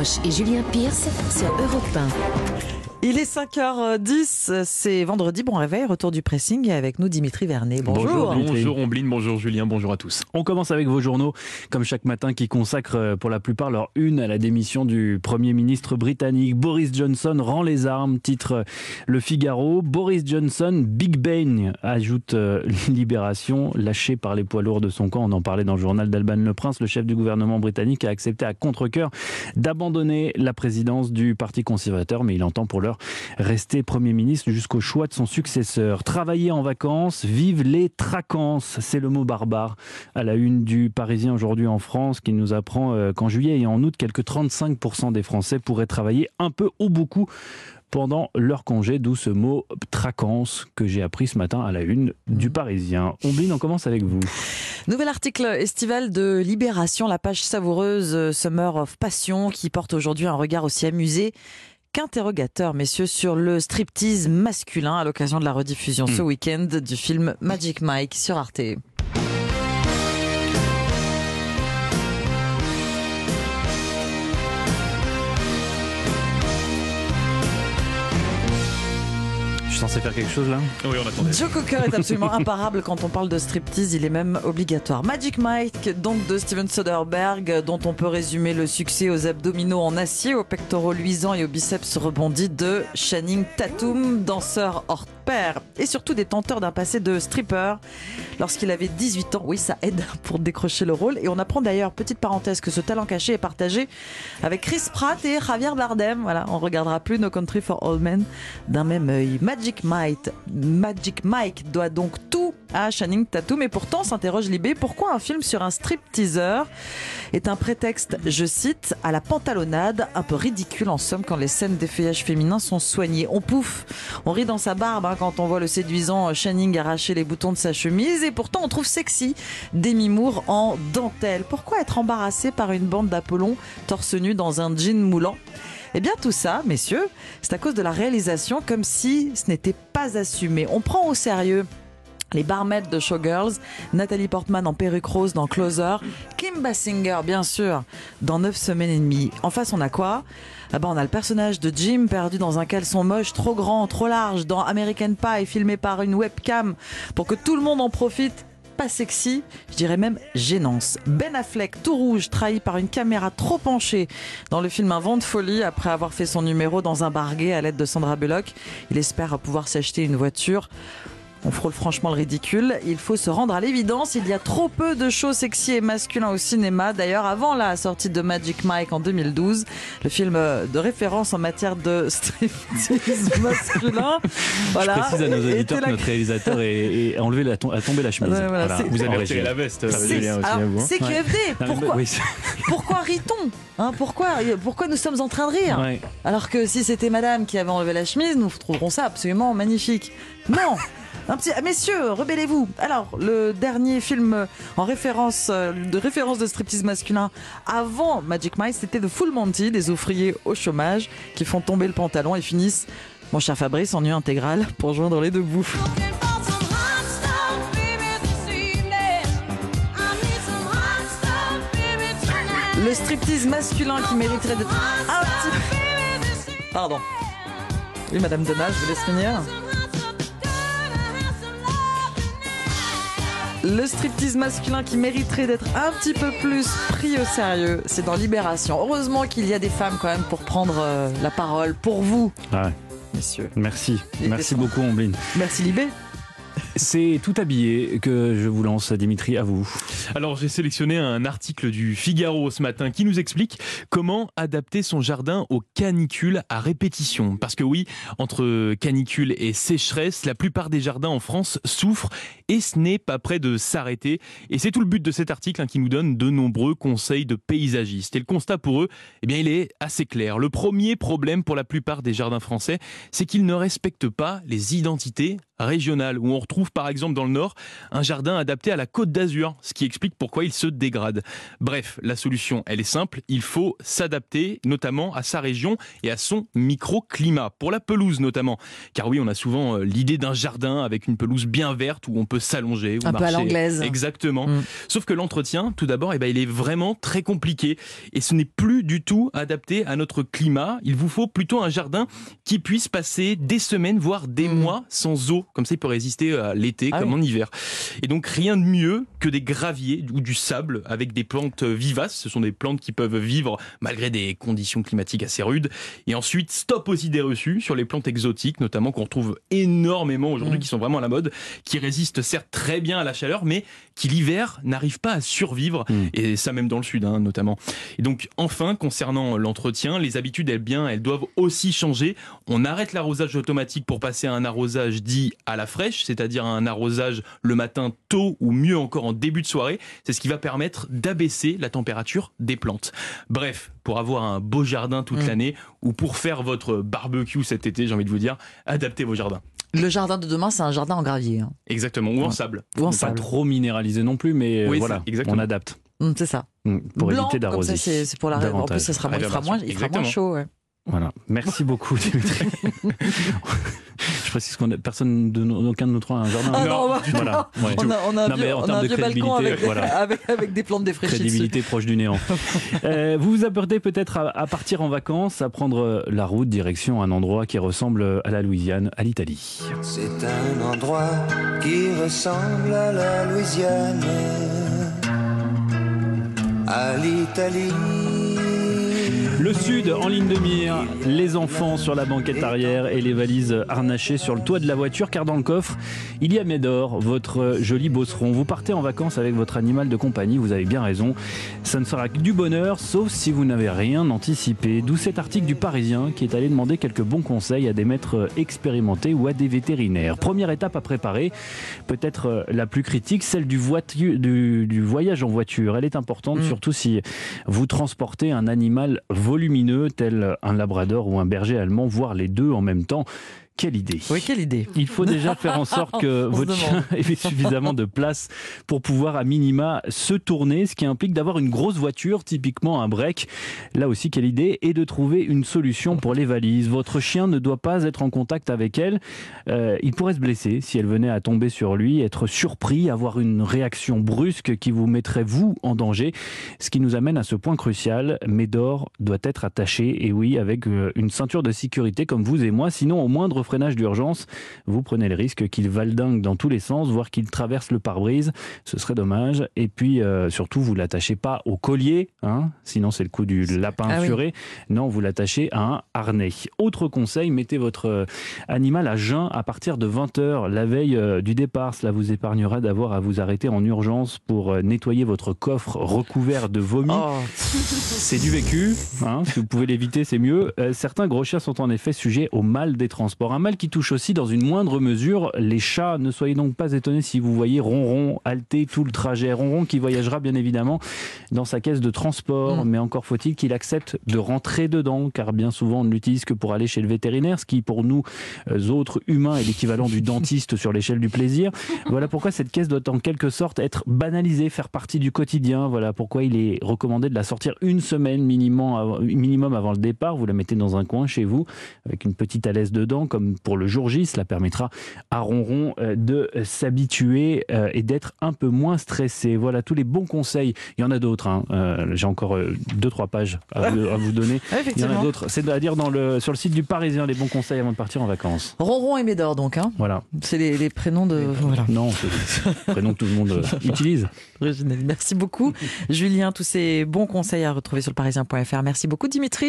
Roche et Julien Pierce sur Europe 1. Il est 5h10, c'est vendredi, bon réveil, retour du pressing et avec nous Dimitri Vernet. Bonjour. Bonjour, Ombline, bonjour Julien, bonjour à tous. On commence avec vos journaux, comme chaque matin, qui consacrent euh, pour la plupart leur une à la démission du Premier ministre britannique. Boris Johnson rend les armes, titre euh, Le Figaro. Boris Johnson, Big Bang, ajoute euh, Libération, lâché par les poids lourds de son camp. On en parlait dans le journal d'Alban Le Prince. Le chef du gouvernement britannique a accepté à contre-coeur d'abandonner la présidence du Parti conservateur, mais il entend pour l'heure rester Premier ministre jusqu'au choix de son successeur. Travailler en vacances, vive les tracances, c'est le mot barbare à la une du Parisien aujourd'hui en France qui nous apprend euh, qu'en juillet et en août, quelques 35% des Français pourraient travailler un peu ou beaucoup pendant leur congé, d'où ce mot traquance que j'ai appris ce matin à la une du mmh. Parisien. Ombline, on commence avec vous. Nouvel article estival de Libération, la page savoureuse euh, Summer of Passion, qui porte aujourd'hui un regard aussi amusé qu'interrogateur, messieurs, sur le striptease masculin à l'occasion de la rediffusion ce hmm. week-end du film Magic Mike sur Arte. Censé faire quelque chose là Oui, on attendait. Joe Cocker est absolument imparable quand on parle de striptease, il est même obligatoire. Magic Mike, donc de Steven Soderbergh, dont on peut résumer le succès aux abdominaux en acier, aux pectoraux luisants et aux biceps rebondis de Channing Tatum, danseur hors pair, et surtout détenteur d'un passé de stripper lorsqu'il avait 18 ans. Oui, ça aide pour décrocher le rôle. Et on apprend d'ailleurs, petite parenthèse, que ce talent caché est partagé avec Chris Pratt et Javier Bardem. Voilà, on regardera plus No Country for All Men d'un même œil. Magic Magic Mike, doit donc tout à Channing Tatum. Et pourtant, s'interroge Libé, pourquoi un film sur un strip teaser est un prétexte, je cite, à la pantalonnade, un peu ridicule en somme quand les scènes d'effeuillage féminin sont soignées. On pouffe, on rit dans sa barbe hein, quand on voit le séduisant Channing arracher les boutons de sa chemise et pourtant on trouve sexy Demi Moore en dentelle. Pourquoi être embarrassé par une bande d'Apollon torse nu dans un jean moulant? Eh bien tout ça, messieurs, c'est à cause de la réalisation comme si ce n'était pas assumé. On prend au sérieux les barmaids de Showgirls, Nathalie Portman en perruque rose dans Closer, Kim Basinger bien sûr dans 9 semaines et demie. En face on a quoi? Ah ben, on a le personnage de Jim perdu dans un caleçon moche trop grand, trop large dans American Pie filmé par une webcam pour que tout le monde en profite pas sexy, je dirais même gênance. Ben Affleck, tout rouge, trahi par une caméra trop penchée dans le film Un vent de folie après avoir fait son numéro dans un barguet à l'aide de Sandra Bullock. Il espère pouvoir s'acheter une voiture. On frôle franchement le ridicule. Il faut se rendre à l'évidence. Il y a trop peu de shows sexy et masculins au cinéma. D'ailleurs, avant la sortie de Magic Mike en 2012, le film de référence en matière de striptease masculin. Voilà. Je précise à nos auditeurs que notre réalisateur est, enlevé la, a tombé la chemise. Vous avez retiré la veste. C'est QFD. Pourquoi, pourquoi rit-on hein, pourquoi, pourquoi nous sommes en train de rire? Alors que si c'était madame qui avait enlevé la chemise, nous trouverons ça absolument magnifique. Non un petit, ah, messieurs, rebellez-vous. Alors, le dernier film en référence, euh, de référence de striptease masculin avant Magic Mike, c'était The Full Monty, des ouvriers au chômage qui font tomber le pantalon et finissent, mon cher Fabrice, en nu intégral pour joindre les deux bouts. Le striptease masculin qui mériterait d'être un petit... Pardon. Oui, Madame Donat, je vous laisse finir. Le striptease masculin qui mériterait d'être un petit peu plus pris au sérieux, c'est dans Libération. Heureusement qu'il y a des femmes quand même pour prendre euh, la parole pour vous, ah messieurs. Merci. Merci beaucoup, Ombline. Merci, Libé. C'est tout habillé que je vous lance, Dimitri, à vous. Alors j'ai sélectionné un article du Figaro ce matin qui nous explique comment adapter son jardin aux canicules à répétition. Parce que oui, entre canicule et sécheresse, la plupart des jardins en France souffrent et ce n'est pas prêt de s'arrêter. Et c'est tout le but de cet article hein, qui nous donne de nombreux conseils de paysagistes. Et le constat pour eux, eh bien, il est assez clair. Le premier problème pour la plupart des jardins français, c'est qu'ils ne respectent pas les identités régionales où on retrouve trouve par exemple dans le Nord un jardin adapté à la côte d'Azur, ce qui explique pourquoi il se dégrade. Bref, la solution, elle est simple, il faut s'adapter notamment à sa région et à son microclimat, pour la pelouse notamment. Car oui, on a souvent euh, l'idée d'un jardin avec une pelouse bien verte où on peut s'allonger Un peu à marcher. l'anglaise. Exactement. Mm. Sauf que l'entretien, tout d'abord, eh ben, il est vraiment très compliqué et ce n'est plus du tout adapté à notre climat. Il vous faut plutôt un jardin qui puisse passer des semaines, voire des Mm. mois sans eau. Comme ça, il peut résister à l'été Ah comme oui. en hiver. Et donc, rien de mieux que des graviers ou du sable avec des plantes vivaces. Ce sont des plantes qui peuvent vivre malgré des conditions climatiques assez rudes. Et ensuite, stop aux idées reçues sur les plantes exotiques, notamment qu'on retrouve énormément aujourd'hui, Mm. qui sont vraiment à la mode, qui résistent certes très bien à la chaleur, mais qui l'hiver n'arrivent pas à survivre. Mm. Et ça même dans le sud, hein, notamment. Et donc, enfin, concernant l'entretien, les habitudes, elles, bien, elles doivent aussi changer. On arrête l'arrosage automatique pour passer à un arrosage dit à la fraîche, c'est-à-dire un arrosage le matin tôt ou mieux encore en début de soirée. C'est ce qui va permettre d'abaisser la température des plantes. Bref, pour avoir un beau jardin toute Mm. l'année ou pour faire votre barbecue cet été, j'ai envie de vous dire, adaptez vos jardins. Le jardin de demain, c'est un jardin en gravier. hein. Exactement, ou en Ouais. sable. Ou en Pas sable. trop minéralisé non plus, mais euh, Oui, voilà, on adapte Mm, C'est ça. mm, pour Blanc, éviter comme d'arroser. ça, c'est pour la. En plus, ça sera moins, il fera moins, il fera moins Exactement. chaud. ouais. Voilà. Merci beaucoup, Dimitri. Je précise qu'on personne de aucun de nous trois a un jardin. Ah Non, non, bah, du tout. Voilà. ouais. On a, on a un vieux, en on a termes un de vieux balcon avec, crédibilité, voilà. avec, avec des plantes défraîchies dessus. Crédibilité proche du néant. Euh, vous vous apprêtez peut-être à, à partir en vacances, à prendre euh, la route direction un endroit qui ressemble à la Louisiane, à l'Italie. C'est un endroit qui ressemble à la Louisiane, à l'Italie. Le sud en ligne de mire, les enfants sur la banquette arrière et les valises harnachées sur le toit de la voiture car dans le coffre, il y a Médor, votre joli bosseron. Vous partez en vacances avec votre animal de compagnie, vous avez bien raison. Ça ne sera que du bonheur sauf si vous n'avez rien anticipé. D'où cet article du Parisien qui est allé demander quelques bons conseils à des maîtres expérimentés ou à des vétérinaires. Première étape à préparer, peut-être la plus critique, celle du- du voyage en voiture. Elle est importante Mm. surtout si vous transportez un animal volumineux tel un labrador ou un berger allemand, voire les deux en même temps. Quelle idée Oui, quelle idée. il faut déjà faire en sorte que votre chien ait suffisamment de place pour pouvoir à minima se tourner, ce qui implique d'avoir une grosse voiture, typiquement un break. Là aussi, quelle idée Et de trouver une solution pour les valises. Votre chien ne doit pas être en contact avec elle. Euh, il pourrait se blesser si elle venait à tomber sur lui, être surpris, avoir une réaction brusque qui vous mettrait vous en danger. Ce qui nous amène à ce point crucial. Médor doit être attaché, et oui, avec euh, une ceinture de sécurité comme vous et moi. Sinon, au moindre freinage d'urgence, vous prenez le risque qu'il valdingue dans tous les sens, voire qu'il traverse le pare-brise. Ce serait dommage. Et puis, euh, surtout, vous l'attachez pas au collier, hein, sinon c'est le coup du lapin Ah oui. furé. Non, vous l'attachez à un harnais. Autre conseil, mettez votre euh, animal à jeun à partir de 20h la veille euh, du départ. Cela vous épargnera d'avoir à vous arrêter en urgence pour nettoyer votre coffre recouvert de vomi. Oh, C'est du vécu, hein, si vous pouvez l'éviter, c'est mieux. Euh, certains gros chiens sont en effet sujets au mal des transports. Un mal qui touche aussi dans une moindre mesure les chats. Ne soyez donc pas étonnés si vous voyez Ronron halter tout le trajet. Ronron qui voyagera bien évidemment dans sa caisse de transport, Mm. mais encore faut-il qu'il accepte de rentrer dedans, car bien souvent on ne l'utilise que pour aller chez le vétérinaire, ce qui pour nous euh, autres humains est l'équivalent du dentiste sur l'échelle du plaisir. Voilà pourquoi cette caisse doit en quelque sorte être banalisée, faire partie du quotidien. Voilà pourquoi il est recommandé de la sortir une semaine minimum avant, minimum avant le départ. Vous la mettez dans un coin chez vous avec une petite alaise dedans, comme pour le jour J. Cela permettra à Ronron euh, de s'habituer euh, et d'être un peu moins stressé. Voilà tous les bons conseils. Il y en a d'autres. hein. Euh, J'ai encore deux trois pages à vous, à vous donner. Il y en a d'autres. C'est à dire dans le, sur le site du Parisien les bons conseils avant de partir en vacances. Ronron et Médor, donc. Hein. Voilà. C'est les, les prénoms de. Voilà. Non, c'est le prénom que tout le monde utilise. Merci beaucoup, Julien. Tous ces bons conseils à retrouver sur le parisien.fr. Merci beaucoup, Dimitri.